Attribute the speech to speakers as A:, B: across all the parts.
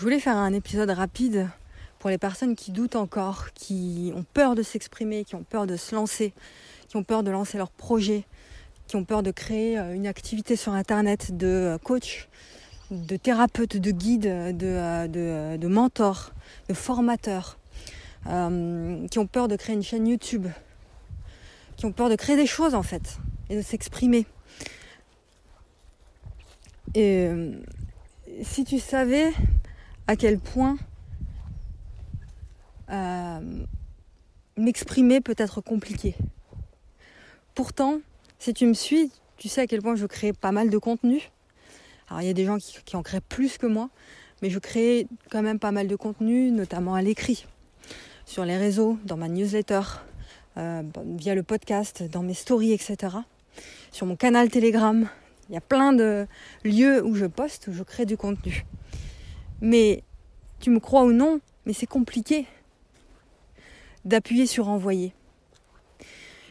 A: Je voulais faire un épisode rapide pour les personnes qui doutent encore, qui ont peur de s'exprimer, qui ont peur de se lancer, qui ont peur de lancer leur projet, qui ont peur de créer euh, une activité sur Internet de euh, coach, de thérapeute, de guide, de, euh, de, mentor, de formateur, qui ont peur de créer une chaîne YouTube, qui ont peur de créer des choses en fait et de s'exprimer. Et si tu savais à quel point m'exprimer peut être compliqué. Pourtant, si tu me suis, tu sais à quel point je crée pas mal de contenu. Alors il y a des gens qui, en créent plus que moi, mais je crée quand même pas mal de contenu, notamment à l'écrit, sur les réseaux, dans ma newsletter, euh, via le podcast, dans mes stories, etc. Sur mon canal Telegram. Il y a plein de lieux où je poste, où je crée du contenu. Mais tu me crois ou non, mais c'est compliqué d'appuyer sur envoyer.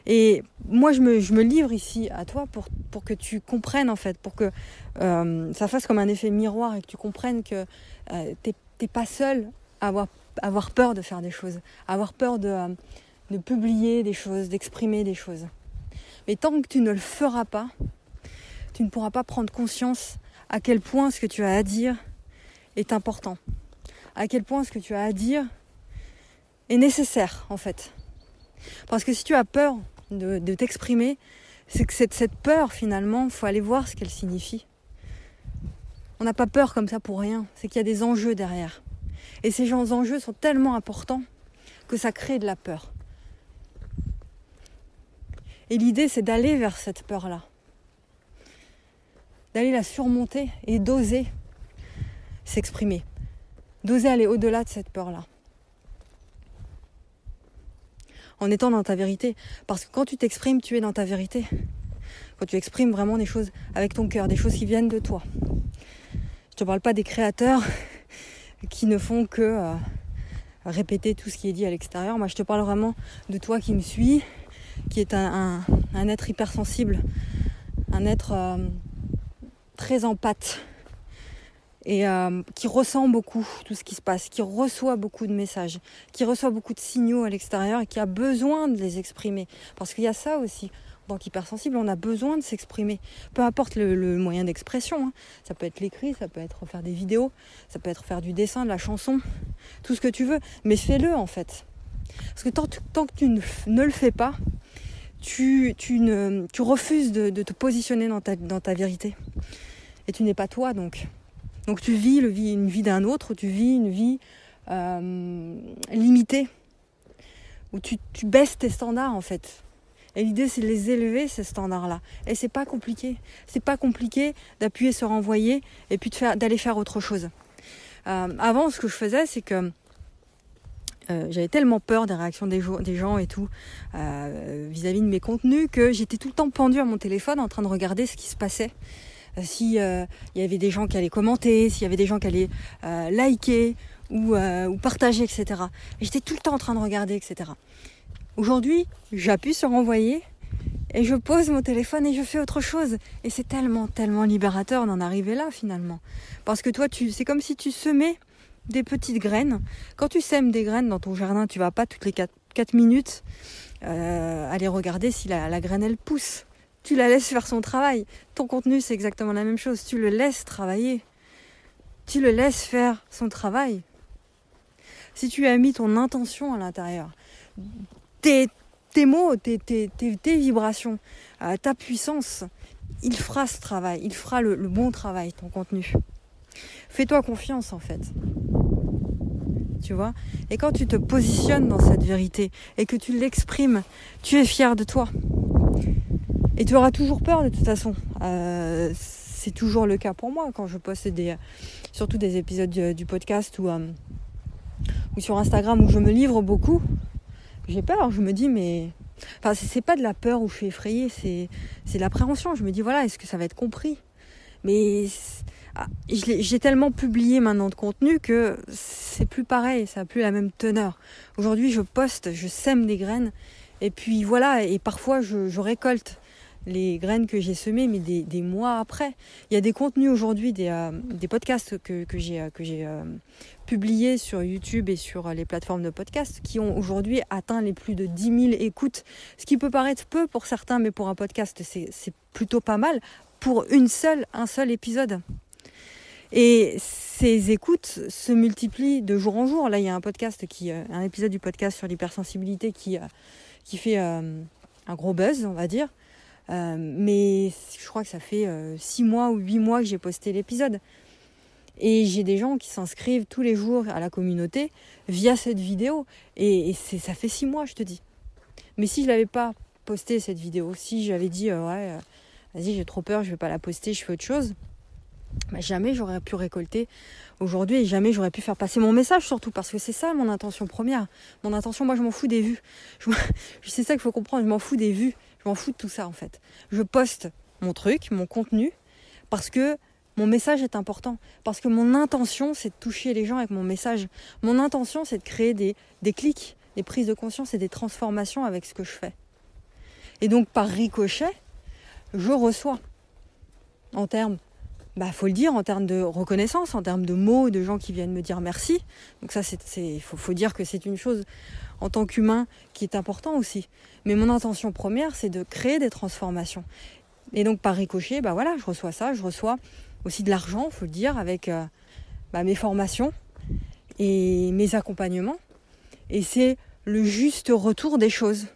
A: Et moi, je me, livre ici à toi pour, que tu comprennes, en fait, pour que euh, ça fasse comme un effet miroir et que tu comprennes que euh, tu n'es pas seul à avoir, avoir peur de faire des choses, à avoir peur de, euh, de publier des choses, d'exprimer des choses. Mais tant que tu ne le feras pas, tu ne pourras pas prendre conscience à quel point ce que tu as à dire est important, à quel point ce que tu as à dire est nécessaire, en fait. Parce que si tu as peur de, t'exprimer, c'est que cette, peur, finalement, il faut aller voir ce qu'elle signifie. On n'a pas peur comme ça pour rien, c'est qu'il y a des enjeux derrière. Et ces enjeux sont tellement importants que ça crée de la peur. Et l'idée, c'est d'aller vers cette peur-là. D'aller la surmonter et d'oser s'exprimer. D'oser aller au-delà de cette peur-là en étant dans ta vérité. Parce que quand tu t'exprimes, tu es dans ta vérité. Quand tu exprimes vraiment des choses avec ton cœur, des choses qui viennent de toi. Je te parle pas des créateurs qui ne font que euh, répéter tout ce qui est dit à l'extérieur. Moi, je te parle vraiment de toi qui me suis, qui est un, être hypersensible, un être euh, très en pâte et euh, qui ressent beaucoup tout ce qui se passe, qui reçoit beaucoup de messages, qui reçoit beaucoup de signaux à l'extérieur et qui a besoin de les exprimer. Parce qu'il y a ça aussi. En tant qu'hypersensible, on a besoin de s'exprimer. Peu importe le, moyen d'expression. Hein. Ça peut être l'écrit, ça peut être faire des vidéos, ça peut être faire du dessin, de la chanson, tout ce que tu veux. Mais fais-le en fait. Parce que tant, que tu ne, le fais pas, tu, ne, tu refuses de, te positionner dans ta, dans ta vérité. Et tu n'es pas toi donc. Donc tu vis une vie d'un autre, tu vis une vie euh, limitée, où tu, baisses tes standards en fait. Et l'idée c'est de les élever ces standards-là. Et c'est pas compliqué. C'est pas compliqué d'appuyer sur envoyer et puis d'aller faire, autre chose. Euh, avant, ce que je faisais, c'est que euh, j'avais tellement peur des réactions des, gens et tout vis-à-vis -vis de mes contenus que j'étais tout le temps pendue à mon téléphone en train de regarder ce qui se passait euh, s'il euh, y avait des gens qui allaient commenter, s'il y avait des gens qui allaient euh, liker ou, partager, etc. Et j'étais tout le temps en train de regarder, etc. Aujourd'hui, j'appuie sur envoyer et je pose mon téléphone et je fais autre chose. Et c'est tellement, tellement libérateur d'en arriver là finalement. Parce que toi, tu, c'est comme si tu semais des petites graines. Quand tu sèmes des graines dans ton jardin, tu vas pas toutes les 4, minutes aller regarder si la graine elle pousse tu la laisses faire son travail. Ton contenu, c'est exactement la même chose. Tu le laisses travailler. Tu le laisses faire son travail. Si tu as mis ton intention à l'intérieur, tes, mots, tes vibrations, euh, ta puissance, il fera ce travail, il fera le, le bon travail, ton contenu. Fais-toi confiance en fait. Tu vois? Et quand tu te positionnes dans cette vérité et que tu l'exprimes, tu es fier de toi. Et tu auras toujours peur de toute façon. Euh, c'est toujours le cas pour moi quand je poste des, surtout des épisodes du, podcast euh, ou, sur Instagram où je me livre beaucoup. J'ai peur, je me dis mais... Enfin c'est pas de la peur où je suis effrayée, c'est, c'est l'appréhension. Je me dis voilà, est-ce que ça va être compris? Mais ah, j'ai tellement publié maintenant de contenu que c'est plus pareil, ça n'a plus la même teneur. Aujourd'hui je poste, je sème des graines et puis voilà, et parfois je récolte les graines que j'ai semées, mais des, mois après. Il y a des contenus aujourd'hui, des, euh, podcasts que, que j'ai euh, publiés sur YouTube et sur les plateformes de podcasts qui ont aujourd'hui atteint les plus de 10 000 écoutes. Ce qui peut paraître peu pour certains, mais pour un podcast, c'est plutôt pas mal pour une seule, un seul épisode. Et ces écoutes se multiplient de jour en jour. Là, il y a un podcast qui, euh, un épisode du podcast sur l'hypersensibilité qui, qui fait un gros buzz, on va dire. Euh, mais je crois que ça fait 6 euh, mois ou 8 mois que j'ai posté l'épisode. Et j'ai des gens qui s'inscrivent tous les jours à la communauté via cette vidéo. Et, ça fait 6 mois, je te dis. Mais si je n'avais pas posté cette vidéo, si j'avais dit euh, ouais, vas-y, j'ai trop peur, je vais pas la poster, je fais autre chose, bah, jamais j'aurais pu récolter aujourd'hui et jamais j'aurais pu faire passer mon message surtout parce que c'est ça mon intention première. Mon intention, moi je m'en fous des vues. C'est ça qu'il faut comprendre, je m'en fous des vues. Je m'en fous de tout ça en fait. Je poste mon truc, mon contenu, parce que mon message est important. Parce que mon intention, c'est de toucher les gens avec mon message. Mon intention, c'est de créer des, des clics, des prises de conscience et des transformations avec ce que je fais. Et donc par ricochet, je reçois en termes bah, faut le dire, en termes de reconnaissance, en termes de mots, de gens qui viennent me dire merci. Donc ça, il faut, dire que c'est une chose en tant qu'humain qui est important aussi. Mais mon intention première, c'est de créer des transformations. Et donc par ricochet, bah voilà, je reçois ça, je reçois aussi de l'argent, faut le dire, avec euh, bah, mes formations et mes accompagnements. Et c'est le juste retour des choses.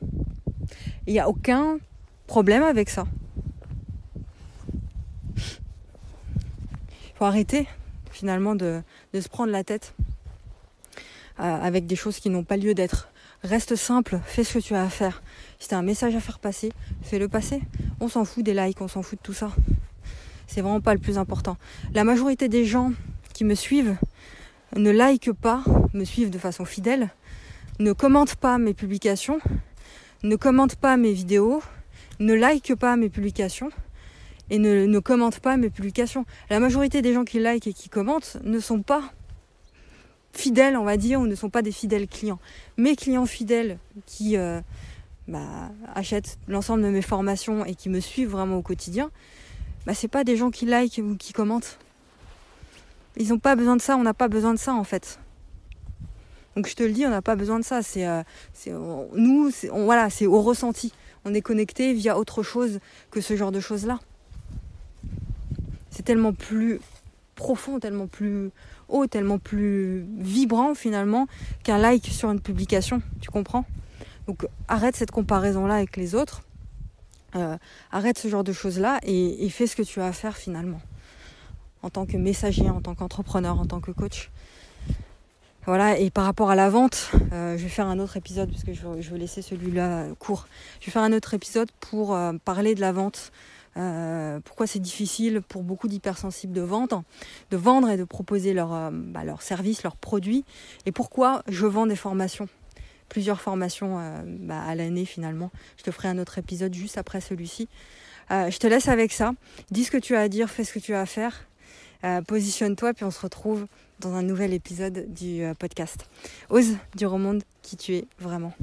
A: Il n'y a aucun problème avec ça. Arrêter finalement de, se prendre la tête euh, avec des choses qui n'ont pas lieu d'être. Reste simple, fais ce que tu as à faire. Si tu as un message à faire passer, fais-le passer. On s'en fout des likes, on s'en fout de tout ça. C'est vraiment pas le plus important. La majorité des gens qui me suivent ne likent pas, me suivent de façon fidèle, ne commentent pas mes publications, ne commentent pas mes vidéos, ne likent pas mes publications et ne, commentent pas mes publications. La majorité des gens qui likent et qui commentent ne sont pas fidèles, on va dire, ou ne sont pas des fidèles clients. Mes clients fidèles qui euh, bah, achètent l'ensemble de mes formations et qui me suivent vraiment au quotidien, bah, c'est pas des gens qui like ou qui commentent. Ils n'ont pas besoin de ça, on n'a pas besoin de ça en fait. Donc je te le dis, on n'a pas besoin de ça. C'est, euh, nous, voilà, c'est au ressenti. On est connecté via autre chose que ce genre de choses là. C'est tellement plus profond, tellement plus haut, tellement plus vibrant finalement qu'un like sur une publication. Tu comprends? Donc arrête cette comparaison-là avec les autres. Euh, arrête ce genre de choses-là et, fais ce que tu as à faire finalement. En tant que messager, en tant qu'entrepreneur, en tant que coach. Voilà, et par rapport à la vente, euh, je vais faire un autre épisode, parce que je, veux laisser celui-là court. Je vais faire un autre épisode pour euh, parler de la vente, euh, pourquoi c'est difficile pour beaucoup d'hypersensibles de vendre, de vendre et de proposer leurs euh, bah, services, leurs produits, et pourquoi je vends des formations, plusieurs formations euh, bah, à l'année finalement? Je te ferai un autre épisode juste après celui-ci. je te laisse avec ça. Dis ce que tu as à dire, fais ce que tu as à faire. Positionne-toi, puis on se retrouve dans un nouvel épisode du podcast. Ose dire au monde qui tu es vraiment.